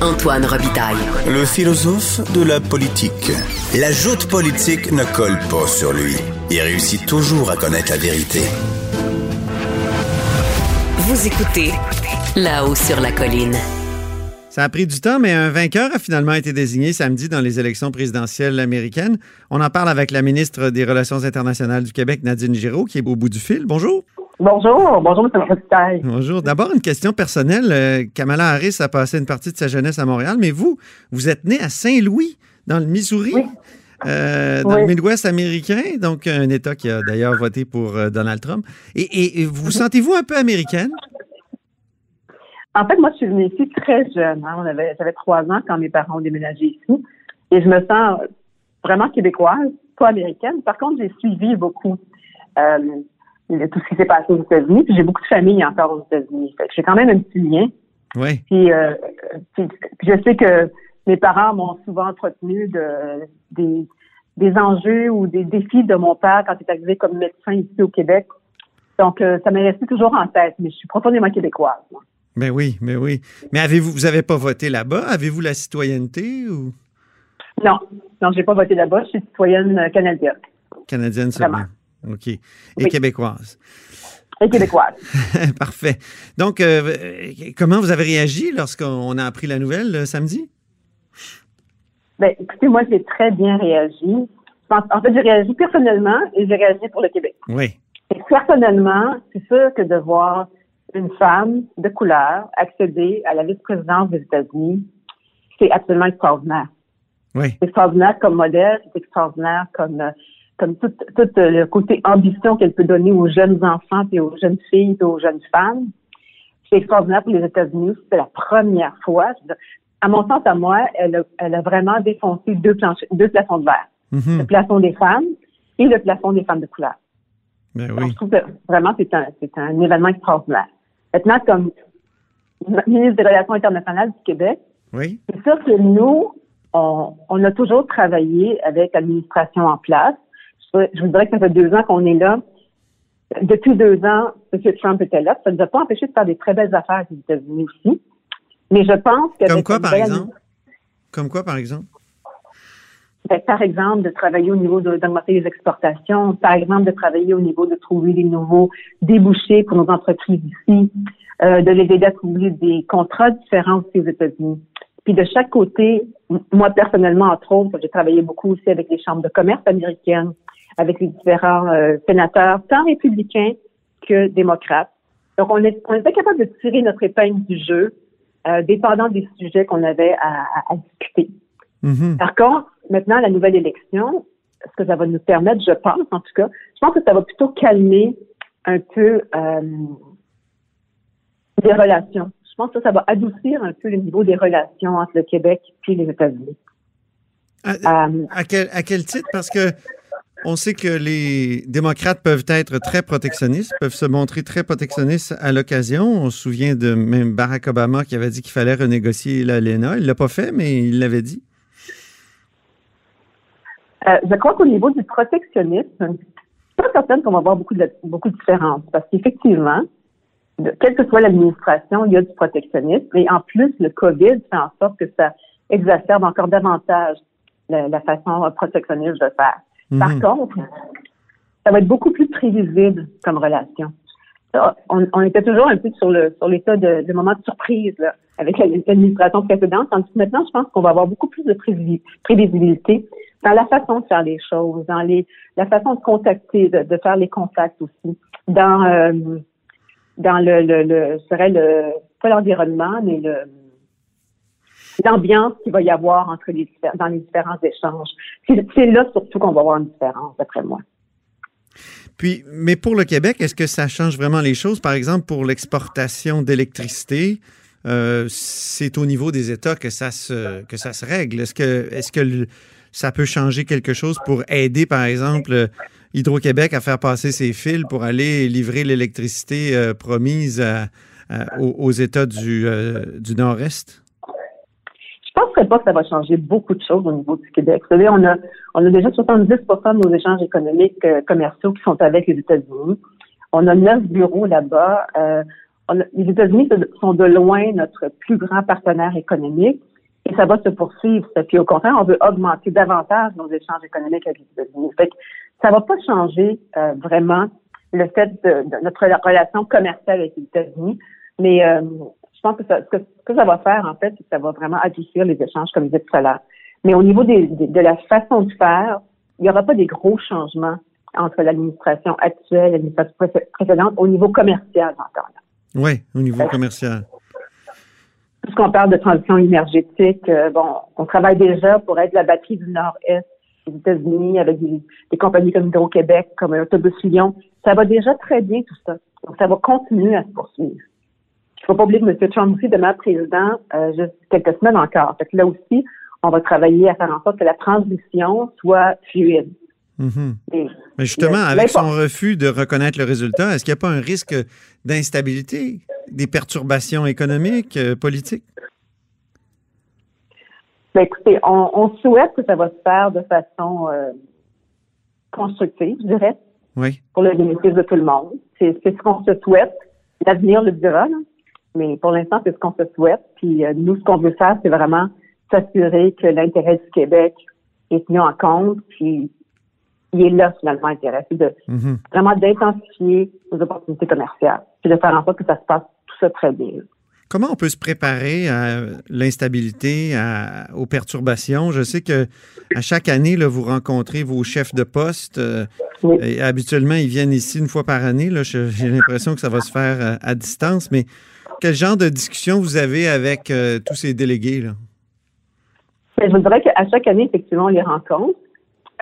Antoine Robitaille. Le philosophe de la politique. La joute politique ne colle pas sur lui. Il réussit toujours à connaître la vérité. Vous écoutez là-haut sur la colline. Ça a pris du temps, mais un vainqueur a finalement été désigné samedi dans les élections présidentielles américaines. On en parle avec la ministre des Relations internationales du Québec, Nadine Giraud, qui est au bout du fil. Bonjour. Bonjour, bonjour, M. Robitaille. Bonjour. D'abord, une question personnelle. Euh, Kamala Harris a passé une partie de sa jeunesse à Montréal, mais vous, vous êtes né à Saint-Louis, dans le Missouri. Euh, dans le Midwest américain, donc un État qui a d'ailleurs voté pour euh, Donald Trump. Et, vous sentez-vous un peu américaine? En fait, moi, je suis venue ici très jeune. Hein. J'avais trois ans quand mes parents ont déménagé ici. Et je me sens vraiment québécoise, pas américaine. Par contre, j'ai suivi beaucoup tout ce qui s'est passé aux États-Unis. Puis j'ai beaucoup de familles encore aux États-Unis. j'ai quand même un petit lien. Oui. Euh, puis, je sais que mes parents m'ont souvent entretenu de, des, des enjeux ou des défis de mon père quand il est arrivé comme médecin ici au Québec. Donc, euh, ça m'est resté toujours en tête, mais je suis profondément québécoise. Mais ben oui, mais ben oui. Mais avez-vous, vous n'avez pas voté là-bas? Avez-vous la citoyenneté ou? Non, non, j'ai pas voté là-bas. Je suis citoyenne canadienne. Canadienne seulement. OK. Et québécoise. Et québécoise. Parfait. Donc, euh, comment vous avez réagi lorsqu'on a appris la nouvelle euh, samedi? Bien, écoutez, moi, j'ai très bien réagi. En fait, j'ai réagi personnellement et j'ai réagi pour le Québec. Oui. Et personnellement, c'est sûr que de voir une femme de couleur accéder à la vice-présidence des États-Unis, c'est absolument extraordinaire. Oui. C'est extraordinaire comme modèle, c'est extraordinaire comme euh, comme tout, tout le côté ambition qu'elle peut donner aux jeunes enfants et aux jeunes filles et aux jeunes femmes. C'est extraordinaire pour les États-Unis. C'est la première fois. À mon sens, à moi, elle a, elle a vraiment défoncé deux, planches, deux plafonds de verre. Mm-hmm. Le plafond des femmes et le plafond des femmes de couleur. Ben oui. je trouve que vraiment, c'est un, c'est un événement extraordinaire. Maintenant, comme ministre des Relations internationales du Québec, oui. c'est sûr que nous, on, on a toujours travaillé avec l'administration en place je vous dirais que ça fait deux ans qu'on est là. Depuis deux ans, M. Trump était là. Ça ne nous a pas empêché de faire des très belles affaires aux États-Unis aussi. Mais je pense que... Comme quoi, par exemple? Comme quoi, par exemple? Ben, par exemple, de travailler au niveau d'augmenter les exportations, par exemple, de travailler au niveau de trouver des nouveaux débouchés pour nos entreprises ici, euh, de les aider à trouver des contrats différents aussi aux États-Unis. Puis de chaque côté, moi personnellement, entre autres, j'ai travaillé beaucoup aussi avec les chambres de commerce américaines, avec les différents euh, sénateurs, tant républicains que démocrates. Donc, on, est, on était capable de tirer notre épingle du jeu, euh, dépendant des sujets qu'on avait à, à, discuter. Mm-hmm. Par contre, maintenant, la nouvelle élection, ce que ça va nous permettre, je pense, en tout cas, je pense que ça va plutôt calmer un peu euh, les relations. Je pense que ça va adoucir un peu le niveau des relations entre le Québec et les États-Unis. À, euh, à, quel, à quel titre? Parce que on sait que les démocrates peuvent être très protectionnistes, peuvent se montrer très protectionnistes à l'occasion. On se souvient de même Barack Obama qui avait dit qu'il fallait renégocier l'ALENA. Il ne l'a pas fait, mais il l'avait dit. Euh, je crois qu'au niveau du protectionnisme, je suis pas certaine qu'on va avoir beaucoup de, différences parce qu'effectivement, quelle que soit l'administration, il y a du protectionnisme. Et en plus, le COVID fait en sorte que ça exacerbe encore davantage la façon protectionniste de faire. Par mhm. contre, ça va être beaucoup plus prévisible comme relation. On, était toujours un peu sur le sur l'état de, de moment de surprise là, avec l'administration précédente, tandis que maintenant, je pense qu'on va avoir beaucoup plus de prévisibilité dans la façon de faire les choses, dans les la façon de contacter, de, faire les contacts aussi, dans euh, dans le, le, le je dirais le pas l'environnement, mais le l'ambiance qu'il va y avoir entre dans les différents échanges. C'est là surtout qu'on va avoir une différence, d'après moi. Puis, mais pour le Québec, est-ce que ça change vraiment les choses? Par exemple, pour l'exportation d'électricité, euh, c'est au niveau des États que ça se, que ça se règle. Est-ce que, est-ce que ça peut changer quelque chose pour aider, par exemple, Hydro-Québec à faire passer ses fils pour aller livrer l'électricité euh, promise aux, États du, euh, du Nord-Est? Penserais pas que ça va changer beaucoup de choses au niveau du Québec. Vous savez, on a, déjà 70 de nos échanges économiques euh, commerciaux qui sont avec les États-Unis. On a neuf bureaux là-bas. Euh, les États-Unis sont de loin notre plus grand partenaire économique et ça va se poursuivre. Puis au contraire, on veut augmenter davantage nos échanges économiques avec les États-Unis. Fait que ça va pas changer euh, vraiment le fait de, notre relation commerciale avec les États-Unis, mais je pense que, ça, ce, que, ça va faire, en fait, c'est que ça va vraiment adoucir les échanges, comme je disais tout à l'heure. Mais au niveau des, de la façon de faire, il n'y aura pas des gros changements entre l'administration actuelle et l'administration précédente au niveau commercial encore. Oui, au niveau commercial. Puisqu'on parle de transition énergétique, euh, bon, on travaille déjà pour être la batterie du Nord-Est des États-Unis avec des, compagnies comme Hydro-Québec, comme Autobus Lyon. Ça va déjà très bien tout ça. Donc, ça va continuer à se poursuivre. Il ne faut pas oublier que M. Trump aussi demeure président euh, juste quelques semaines encore. Fait que là aussi, on va travailler à faire en sorte que la transition soit fluide. Mhm. Mais justement, avec son refus de reconnaître le résultat, est-ce qu'il n'y a pas un risque d'instabilité, des perturbations économiques, euh, politiques? Ben, écoutez, on, souhaite que ça va se faire de façon euh, constructive, je dirais, oui. pour le bénéfice de tout le monde. C'est ce qu'on se souhaite. L'avenir le dira, mais pour l'instant, c'est ce qu'on se souhaite. Puis euh, nous, ce qu'on veut faire, c'est vraiment s'assurer que l'intérêt du Québec est tenu en compte, puis il est là finalement intéressé de mhm. vraiment d'intensifier nos opportunités commerciales, puis de faire en sorte que ça se passe tout ça très bien. Comment on peut se préparer à l'instabilité, aux perturbations? Je sais que à chaque année, là, vous rencontrez vos chefs de poste. Euh, et habituellement, ils viennent ici une fois par année. J'ai l'impression que ça va se faire euh, à, distance. Mais quel genre de discussion vous avez avec euh, tous ces délégués? Là? Ben, je vous dirais qu'à chaque année, effectivement, on les rencontre.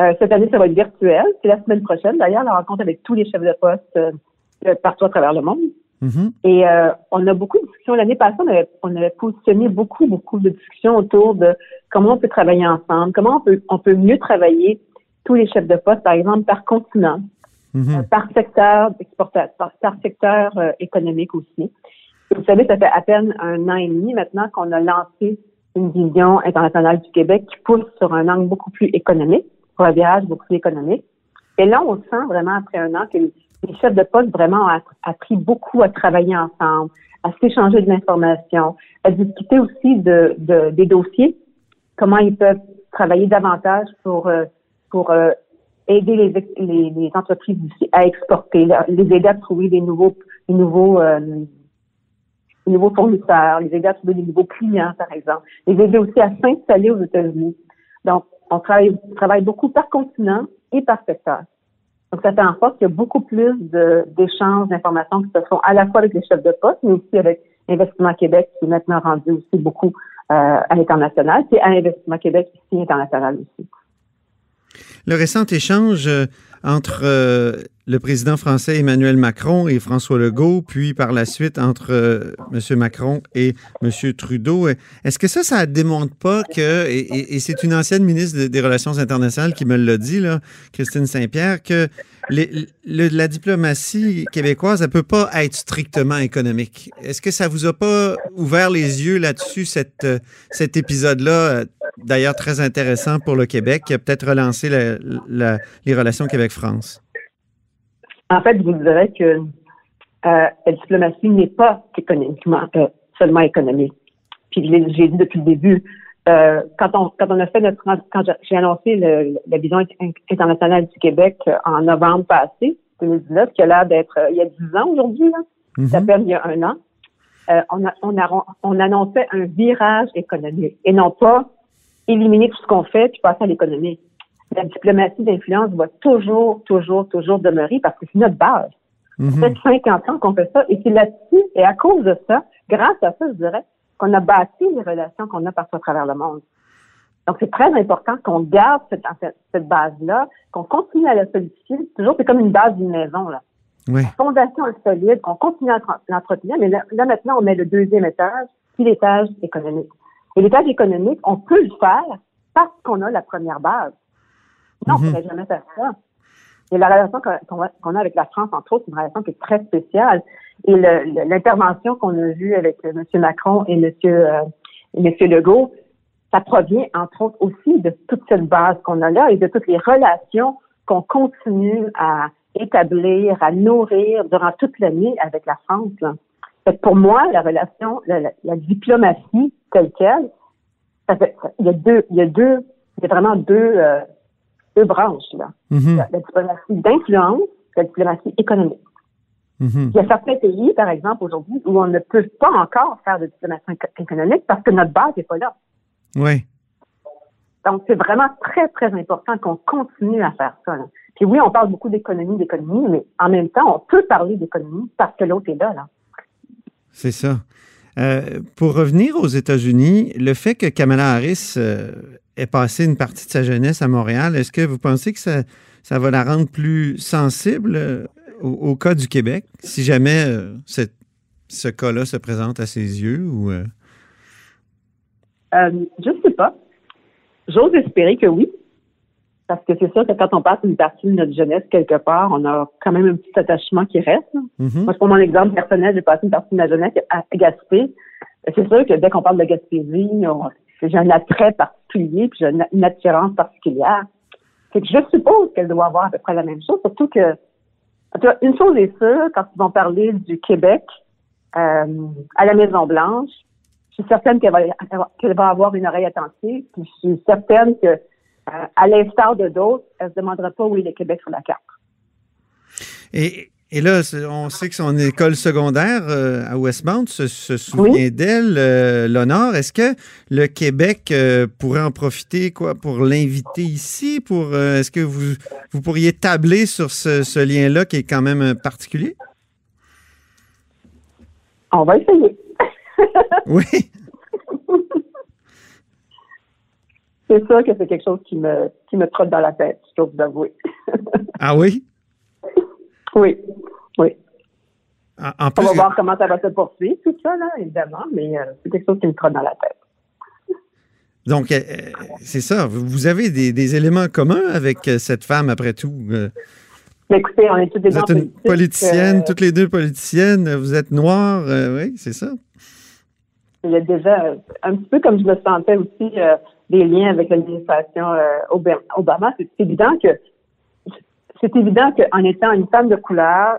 Euh, cette année, ça va être virtuel. C'est la semaine prochaine, d'ailleurs, la rencontre avec tous les chefs de poste partout à travers le monde. Mm-hmm. Et euh, on a beaucoup de discussions. L'année passée, on avait, on avait positionné beaucoup, beaucoup de discussions autour de comment on peut travailler ensemble, comment on peut, on peut mieux travailler tous les chefs de poste, par exemple, par continent, mm-hmm. par secteur d'exportation, par, secteur économique aussi. vous savez, ça fait à peine un an et demi maintenant qu'on a lancé une vision internationale du Québec qui pousse sur un angle beaucoup plus économique, pour un virage beaucoup plus économique. Et là, on sent vraiment après un an que les chefs de poste vraiment ont appris beaucoup à travailler ensemble, à s'échanger de l'information, à discuter aussi de, des dossiers, comment ils peuvent travailler davantage pour euh, pour euh, aider les, les, les, entreprises à exporter, les aider à trouver des nouveaux des nouveaux euh, des nouveaux fournisseurs, les aider à trouver des nouveaux clients, par exemple, les aider aussi à s'installer aux États-Unis. Donc, on travaille, travaille beaucoup par continent et par secteur. Donc, ça fait en sorte qu'il y a beaucoup plus d'échanges d'informations qui se font à la fois avec les chefs de poste, mais aussi avec Investissement Québec, qui est maintenant rendu aussi beaucoup euh, à l'international, c'est à Investissement Québec ici international aussi. Le récent échange euh, entre euh, le président français Emmanuel Macron et François Legault, puis par la suite entre euh, M. Macron et M. Trudeau. Est-ce que ça, ça ne démontre pas que, et, c'est une ancienne ministre des Relations internationales qui me l'a dit, là, Christine Saint-Pierre, que la diplomatie québécoise, elle ne peut pas être strictement économique. Est-ce que ça vous a pas ouvert les yeux là-dessus, cette, cet épisode-là, d'ailleurs très intéressant pour le Québec, qui a peut-être relancé les relations Québec-France? En fait, je vous dirais que euh, la diplomatie n'est pas économiquement, euh, seulement économique. Puis j'ai dit depuis le début, euh, quand on quand on a fait notre quand j'ai annoncé la vision internationale du Québec en novembre passé, 2019, qui a l'air d'être il y a dix ans aujourd'hui, là, mm-hmm. ça fait il y a un an, on, a, on, a, on annonçait un virage économique et non pas éliminer tout ce qu'on fait puis passer à l'économie la diplomatie d'influence va toujours, toujours, toujours demeurer parce que c'est notre base. Ça fait 50 ans qu'on fait ça et c'est là-dessus et à cause de ça, grâce à ça, je dirais, qu'on a bâti les relations qu'on a partout à travers le monde. Donc, c'est très important qu'on garde cette, cette, base-là, qu'on continue à la solidifier. Toujours, c'est comme une base d'une maison, là. Oui. La fondation est solide, on continue à l'entretenir, mais là, maintenant, on met le deuxième étage, puis l'étage économique. Et l'étage économique, on peut le faire parce qu'on a la première base. Non, on ne mhm. pourrait jamais faire ça. Et la relation qu'on a avec la France, entre autres, c'est une relation qui est très spéciale. Et l'intervention qu'on a vue avec M. Macron et M. Euh, Monsieur Legault, ça provient, entre autres, aussi de toute cette base qu'on a là et de toutes les relations qu'on continue à établir, à nourrir durant toute l'année avec la France. pour moi, la relation, la, diplomatie telle quelle, il y a deux, il y a deux, il y a vraiment deux, euh, deux branches là. Mm-hmm. la, diplomatie d'influence, la diplomatie économique. Mm-hmm. Il y a certains pays, par exemple, aujourd'hui, où on ne peut pas encore faire de diplomatie économique parce que notre base n'est pas là. Oui. Donc, c'est vraiment très, très important qu'on continue à faire ça. Là. Puis oui, on parle beaucoup d'économie, d'économie, mais en même temps, on peut parler d'économie parce que l'autre est là. là. C'est ça. Euh, pour revenir aux États-Unis, le fait que Kamala Harris euh, ait passé une partie de sa jeunesse à Montréal, est-ce que vous pensez que ça, ça va la rendre plus sensible euh, au, cas du Québec, si jamais ce cas-là se présente à ses yeux? Ou, je ne sais pas. J'ose espérer que oui. Parce que c'est sûr que quand on passe une partie de notre jeunesse quelque part, on a quand même un petit attachement qui reste. Mm-hmm. Moi, pour mon exemple personnel, j'ai passé une partie de ma jeunesse à Gaspé. C'est sûr que dès qu'on parle de Gaspésie, j'ai un attrait particulier, puis j'ai une, attirance particulière. Je suppose qu'elle doit avoir à peu près la même chose, surtout que une chose est sûre, quand ils vont parler du Québec euh, à la Maison-Blanche, je suis certaine qu'elle va, qu'elle va avoir une oreille attentive, puis je suis certaine que euh, à l'instar de d'autres, elle ne se demandera pas où est le Québec sur la carte. Et là, on sait que son école secondaire euh, à Westmount se, souvient d'elle, euh, l'honneur. Est-ce que le Québec pourrait en profiter quoi pour l'inviter ici? Pour est-ce que vous, vous pourriez tabler sur ce, ce lien-là qui est quand même particulier? On va essayer. oui. c'est sûr que c'est quelque chose qui me, qui me trotte dans la tête, je dois vous avouer. ah oui? Oui, oui. En, plus, On va voir comment ça va se poursuivre, tout ça, là, évidemment, mais euh, c'est quelque chose qui me trotte dans la tête. Donc, euh, c'est ça. Vous avez des, éléments communs avec euh, cette femme, après tout. Écoutez, on est toutes les deux. Vous êtes une politicienne, toutes les deux politiciennes. Vous êtes noire, oui, c'est ça. Il y a déjà, un petit peu comme je me sentais aussi des liens avec l'administration euh, Obama, c'est évident que c'est évident qu'en étant une femme de couleur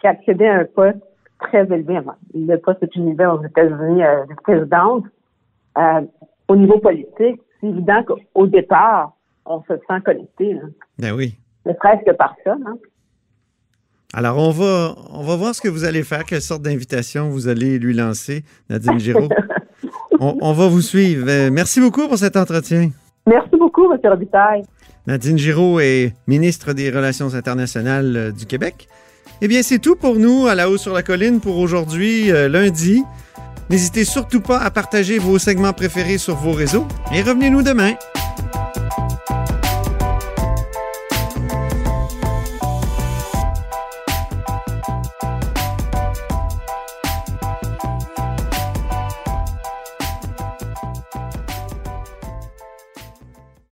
qui accédait à un poste très élevé, le poste est élevé aux États-Unis euh, de présidente, euh, au niveau politique, c'est évident qu'au départ, on se sent connecté. Là. Ben oui. Ne presque par ça. Hein? Alors, on va, on va voir ce que vous allez faire, quelle sorte d'invitation vous allez lui lancer, Nadine Giraud. on, va vous suivre. Euh, merci beaucoup pour cet entretien. Merci beaucoup, M. Robitaille. Nadine Giraud est ministre des Relations internationales euh, du Québec. Eh bien, c'est tout pour nous à la haut sur la colline pour aujourd'hui, euh, lundi. N'hésitez surtout pas à partager vos segments préférés sur vos réseaux et revenez-nous demain.